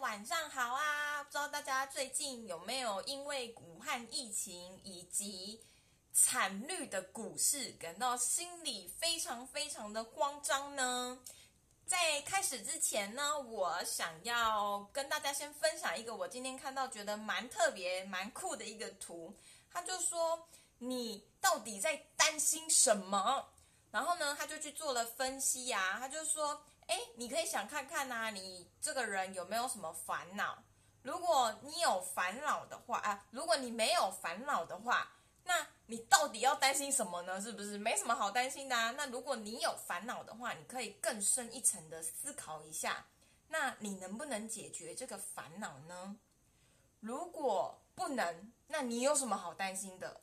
晚上好啊！不知道大家最近有没有因为武汉疫情以及惨绿的股市感到心里非常非常的慌张呢？在开始之前呢，我想要跟大家先分享一个我今天看到觉得蛮特别、蛮酷的一个图。他就说：“你到底在担心什么？”然后呢，他就去做了分析呀。他就说。哎，你可以想看看呐，你这个人有没有什么烦恼？如果你有烦恼的话啊，如果你没有烦恼的话，那你到底要担心什么呢？是不是没什么好担心的啊？那如果你有烦恼的话，你可以更深一层的思考一下，那你能不能解决这个烦恼呢？如果不能，那你有什么好担心的？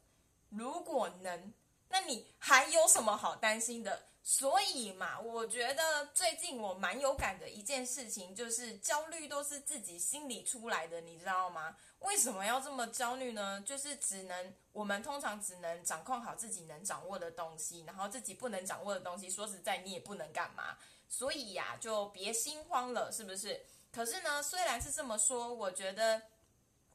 如果能，那你还有什么好担心的？所以嘛，我觉得最近我蛮有感的一件事情，就是焦虑都是自己心里出来的，你知道吗？为什么要这么焦虑呢？就是只能我们通常只能掌控好自己能掌握的东西，然后自己不能掌握的东西，说实在你也不能干嘛。所以呀，就别心慌了，是不是？可是呢，虽然是这么说，我觉得。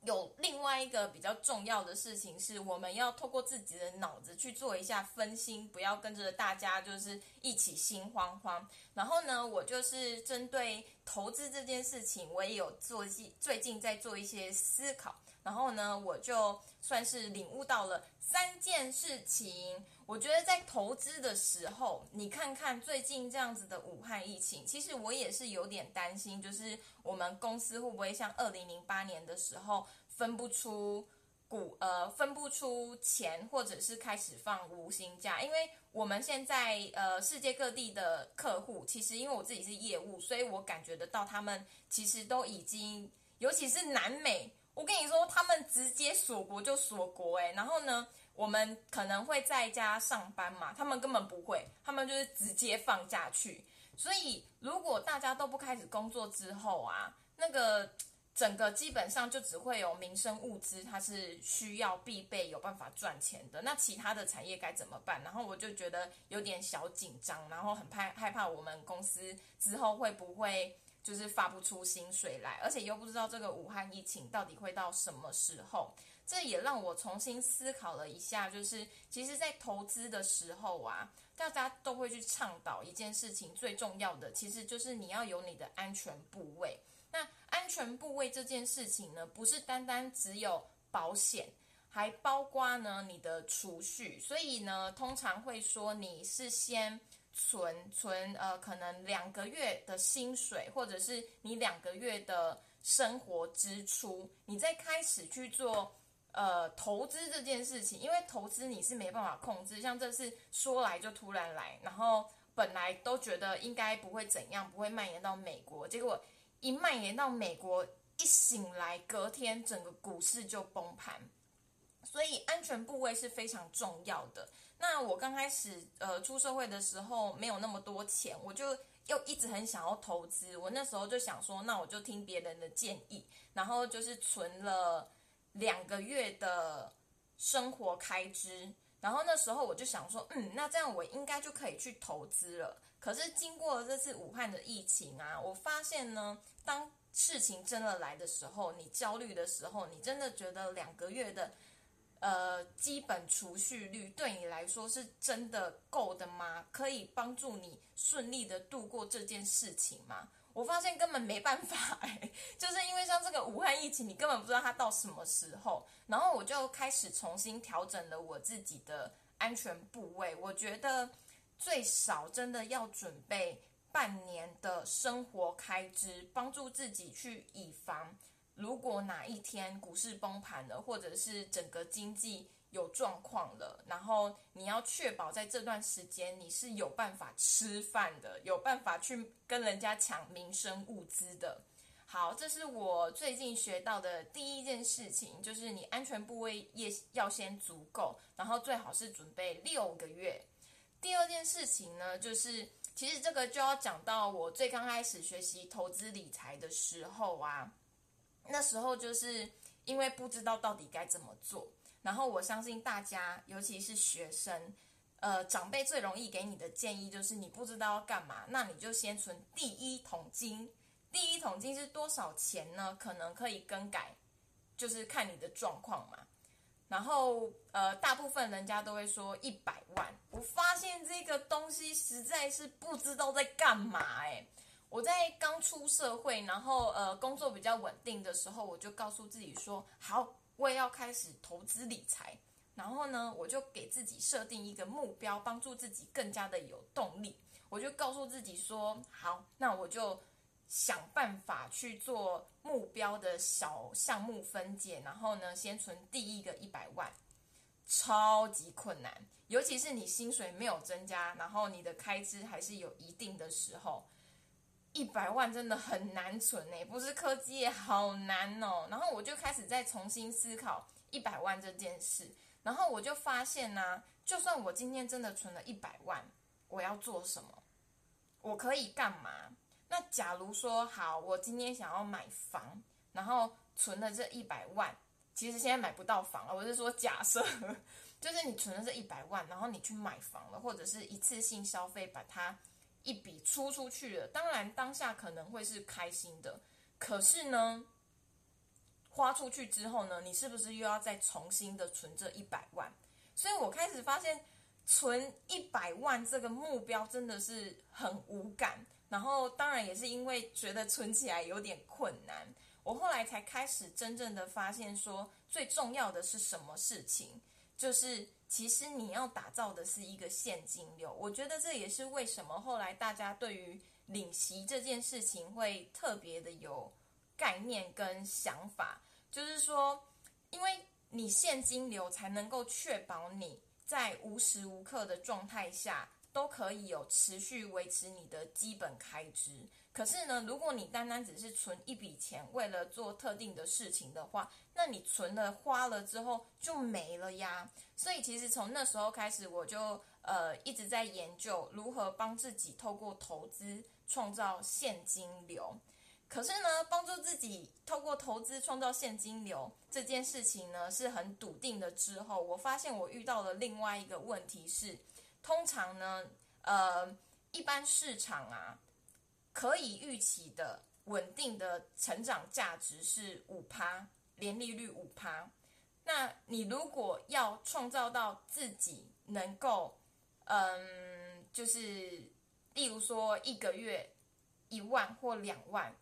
有另外一个比较重要的事情是，我们要透过自己的脑子去做一下分心，不要跟着大家就是一起心慌慌。然后呢，我就是针对投资这件事情，我也有做最最近在做一些思考。然后呢，我就算是领悟到了三件事情。我觉得在投资的时候，你看看最近这样子的武汉疫情，其实我也是有点担心，就是我们公司会不会像二零零八年的时候分不出股，呃，分不出钱，或者是开始放无薪假？因为我们现在呃世界各地的客户，其实因为我自己是业务，所以我感觉得到他们其实都已经，尤其是南美，我跟你说，他们直接锁国就锁国，诶，然后呢？我们可能会在家上班嘛，他们根本不会，他们就是直接放假去。所以，如果大家都不开始工作之后啊，那个整个基本上就只会有民生物资，它是需要必备有办法赚钱的。那其他的产业该怎么办？然后我就觉得有点小紧张，然后很怕害怕我们公司之后会不会就是发不出薪水来，而且又不知道这个武汉疫情到底会到什么时候。这也让我重新思考了一下，就是其实，在投资的时候啊，大家都会去倡导一件事情，最重要的其实就是你要有你的安全部位。那安全部位这件事情呢，不是单单只有保险，还包括呢你的储蓄。所以呢，通常会说你是先存存呃，可能两个月的薪水，或者是你两个月的生活支出，你再开始去做。呃，投资这件事情，因为投资你是没办法控制，像这次说来就突然来，然后本来都觉得应该不会怎样，不会蔓延到美国，结果一蔓延到美国，一醒来隔天整个股市就崩盘，所以安全部位是非常重要的。那我刚开始呃出社会的时候没有那么多钱，我就又一直很想要投资，我那时候就想说，那我就听别人的建议，然后就是存了。两个月的生活开支，然后那时候我就想说，嗯，那这样我应该就可以去投资了。可是经过这次武汉的疫情啊，我发现呢，当事情真的来的时候，你焦虑的时候，你真的觉得两个月的呃基本储蓄率对你来说是真的够的吗？可以帮助你顺利的度过这件事情吗？我发现根本没办法哎，就是因为像这个武汉疫情，你根本不知道它到什么时候。然后我就开始重新调整了我自己的安全部位。我觉得最少真的要准备半年的生活开支，帮助自己去以防，如果哪一天股市崩盘了，或者是整个经济。有状况了，然后你要确保在这段时间你是有办法吃饭的，有办法去跟人家抢民生物资的。好，这是我最近学到的第一件事情，就是你安全部位也要先足够，然后最好是准备六个月。第二件事情呢，就是其实这个就要讲到我最刚开始学习投资理财的时候啊，那时候就是因为不知道到底该怎么做。然后我相信大家，尤其是学生，呃，长辈最容易给你的建议就是你不知道要干嘛，那你就先存第一桶金，第一桶金是多少钱呢？可能可以更改，就是看你的状况嘛。然后呃，大部分人家都会说一百万。我发现这个东西实在是不知道在干嘛哎。我在刚出社会，然后呃工作比较稳定的时候，我就告诉自己说，好，我也要开始投资理财。然后呢，我就给自己设定一个目标，帮助自己更加的有动力。我就告诉自己说，好，那我就想办法去做目标的小项目分解，然后呢，先存第一个一百万，超级困难，尤其是你薪水没有增加，然后你的开支还是有一定的时候。一百万真的很难存呢，不是科技也好难哦。然后我就开始再重新思考一百万这件事，然后我就发现呢，就算我今天真的存了一百万，我要做什么？我可以干嘛？那假如说好，我今天想要买房，然后存了这一百万，其实现在买不到房了。我是说假设，就是你存了这一百万，然后你去买房了，或者是一次性消费把它。一笔出出去了，当然当下可能会是开心的，可是呢，花出去之后呢，你是不是又要再重新的存这一百万？所以我开始发现，存一百万这个目标真的是很无感。然后当然也是因为觉得存起来有点困难，我后来才开始真正的发现，说最重要的是什么事情，就是。其实你要打造的是一个现金流，我觉得这也是为什么后来大家对于领息这件事情会特别的有概念跟想法，就是说，因为你现金流才能够确保你在无时无刻的状态下都可以有持续维持你的基本开支。可是呢，如果你单单只是存一笔钱，为了做特定的事情的话，那你存了花了之后就没了呀。所以其实从那时候开始，我就呃一直在研究如何帮自己透过投资创造现金流。可是呢，帮助自己透过投资创造现金流这件事情呢，是很笃定的。之后我发现我遇到了另外一个问题是，通常呢，呃，一般市场啊。可以预期的稳定的成长价值是五趴，年利率五趴。那你如果要创造到自己能够，嗯，就是例如说一个月一万或两万，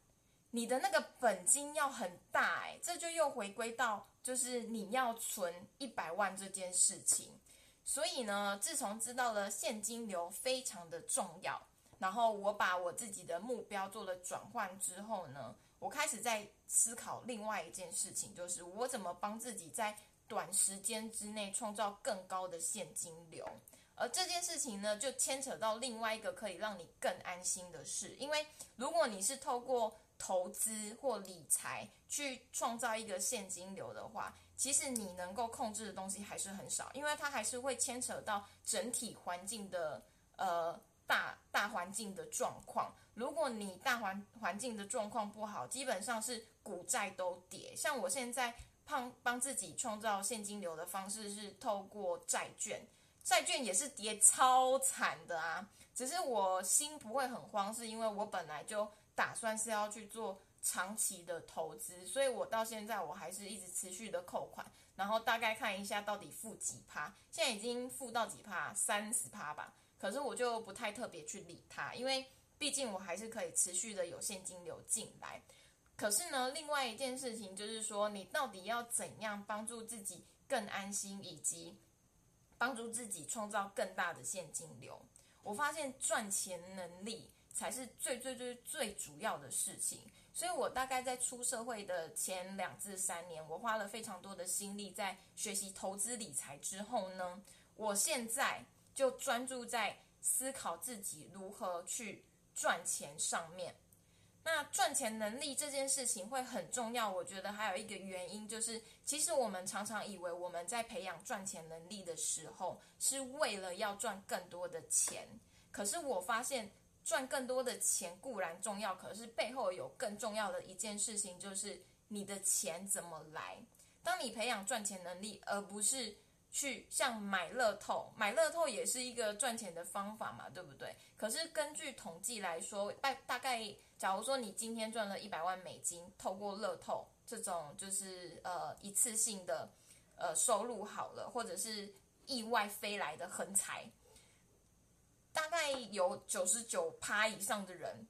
你的那个本金要很大哎，这就又回归到就是你要存一百万这件事情。所以呢，自从知道了现金流非常的重要。然后我把我自己的目标做了转换之后呢，我开始在思考另外一件事情，就是我怎么帮自己在短时间之内创造更高的现金流。而这件事情呢，就牵扯到另外一个可以让你更安心的事，因为如果你是透过投资或理财去创造一个现金流的话，其实你能够控制的东西还是很少，因为它还是会牵扯到整体环境的呃。大大环境的状况，如果你大环环境的状况不好，基本上是股债都跌。像我现在胖帮自己创造现金流的方式是透过债券，债券也是跌超惨的啊。只是我心不会很慌，是因为我本来就打算是要去做长期的投资，所以我到现在我还是一直持续的扣款，然后大概看一下到底付几趴，现在已经付到几趴，三十趴吧。可是我就不太特别去理它，因为毕竟我还是可以持续的有现金流进来。可是呢，另外一件事情就是说，你到底要怎样帮助自己更安心，以及帮助自己创造更大的现金流？我发现赚钱能力才是最最最最主要的事情。所以我大概在出社会的前两至三年，我花了非常多的心力在学习投资理财之后呢，我现在。就专注在思考自己如何去赚钱上面。那赚钱能力这件事情会很重要。我觉得还有一个原因就是，其实我们常常以为我们在培养赚钱能力的时候，是为了要赚更多的钱。可是我发现，赚更多的钱固然重要，可是背后有更重要的一件事情，就是你的钱怎么来。当你培养赚钱能力，而不是。去像买乐透，买乐透也是一个赚钱的方法嘛，对不对？可是根据统计来说，大大概，假如说你今天赚了一百万美金，透过乐透这种就是呃一次性的呃收入好了，或者是意外飞来的横财，大概有九十九趴以上的人，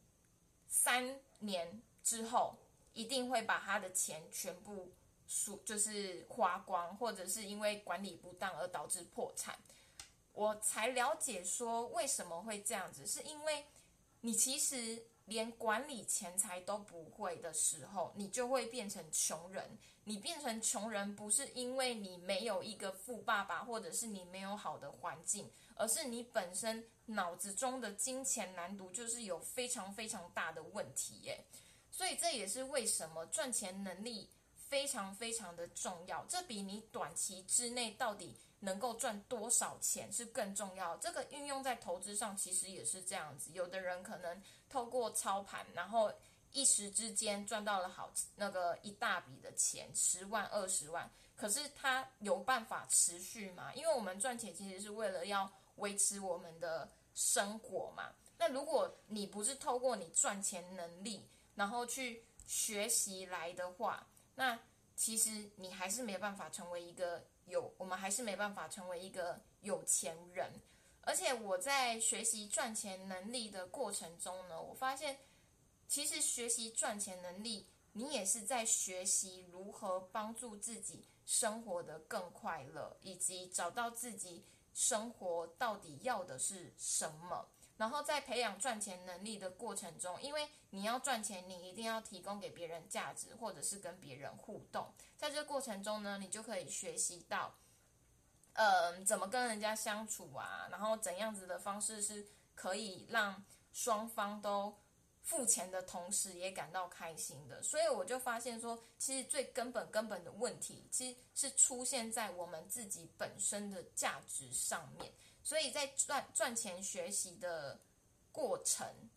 三年之后一定会把他的钱全部。输就是花光，或者是因为管理不当而导致破产，我才了解说为什么会这样子，是因为你其实连管理钱财都不会的时候，你就会变成穷人。你变成穷人不是因为你没有一个富爸爸，或者是你没有好的环境，而是你本身脑子中的金钱难度就是有非常非常大的问题耶。所以这也是为什么赚钱能力。非常非常的重要，这比你短期之内到底能够赚多少钱是更重要。这个运用在投资上其实也是这样子，有的人可能透过操盘，然后一时之间赚到了好那个一大笔的钱，十万二十万，可是他有办法持续吗？因为我们赚钱其实是为了要维持我们的生活嘛。那如果你不是透过你赚钱能力，然后去学习来的话，那其实你还是没办法成为一个有，我们还是没办法成为一个有钱人。而且我在学习赚钱能力的过程中呢，我发现，其实学习赚钱能力，你也是在学习如何帮助自己生活的更快乐，以及找到自己生活到底要的是什么。然后在培养赚钱能力的过程中，因为你要赚钱，你一定要提供给别人价值，或者是跟别人互动。在这个过程中呢，你就可以学习到，呃，怎么跟人家相处啊，然后怎样子的方式是可以让双方都付钱的同时也感到开心的。所以我就发现说，其实最根本根本的问题，其实是出现在我们自己本身的价值上面。所以在赚赚钱学习的过程，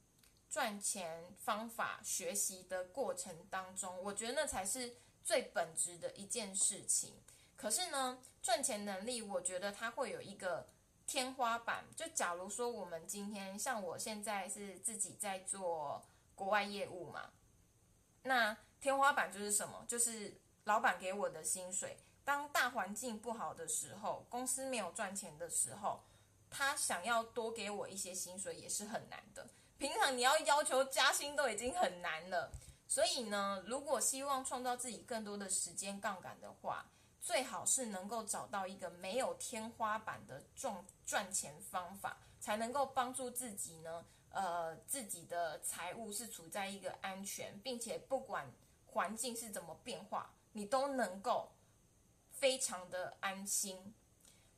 赚钱方法学习的过程当中，我觉得那才是最本质的一件事情。可是呢，赚钱能力，我觉得它会有一个天花板。就假如说我们今天像我现在是自己在做国外业务嘛，那天花板就是什么？就是老板给我的薪水。当大环境不好的时候，公司没有赚钱的时候。他想要多给我一些薪水也是很难的，平常你要要求加薪都已经很难了，所以呢，如果希望创造自己更多的时间杠杆的话，最好是能够找到一个没有天花板的赚赚钱方法，才能够帮助自己呢，呃，自己的财务是处在一个安全，并且不管环境是怎么变化，你都能够非常的安心，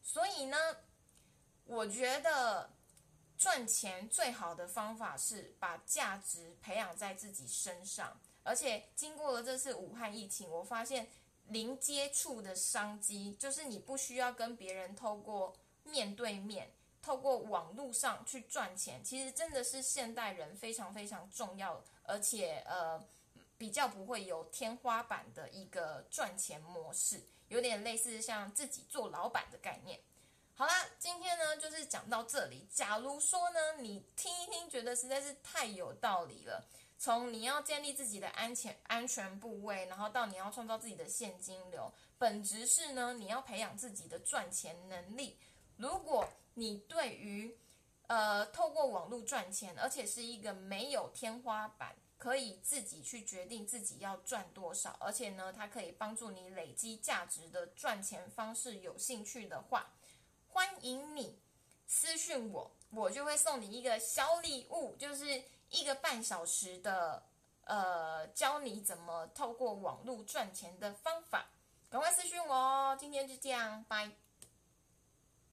所以呢。我觉得赚钱最好的方法是把价值培养在自己身上，而且经过了这次武汉疫情，我发现零接触的商机，就是你不需要跟别人透过面对面、透过网络上去赚钱，其实真的是现代人非常非常重要，而且呃比较不会有天花板的一个赚钱模式，有点类似像自己做老板的概念。好啦，今天呢就是讲到这里。假如说呢，你听一听，觉得实在是太有道理了。从你要建立自己的安全安全部位，然后到你要创造自己的现金流，本质是呢，你要培养自己的赚钱能力。如果你对于呃透过网络赚钱，而且是一个没有天花板，可以自己去决定自己要赚多少，而且呢，它可以帮助你累积价值的赚钱方式，有兴趣的话。欢迎你私讯我，我就会送你一个小礼物，就是一个半小时的呃，教你怎么透过网络赚钱的方法。赶快私讯我哦！今天就这样，拜。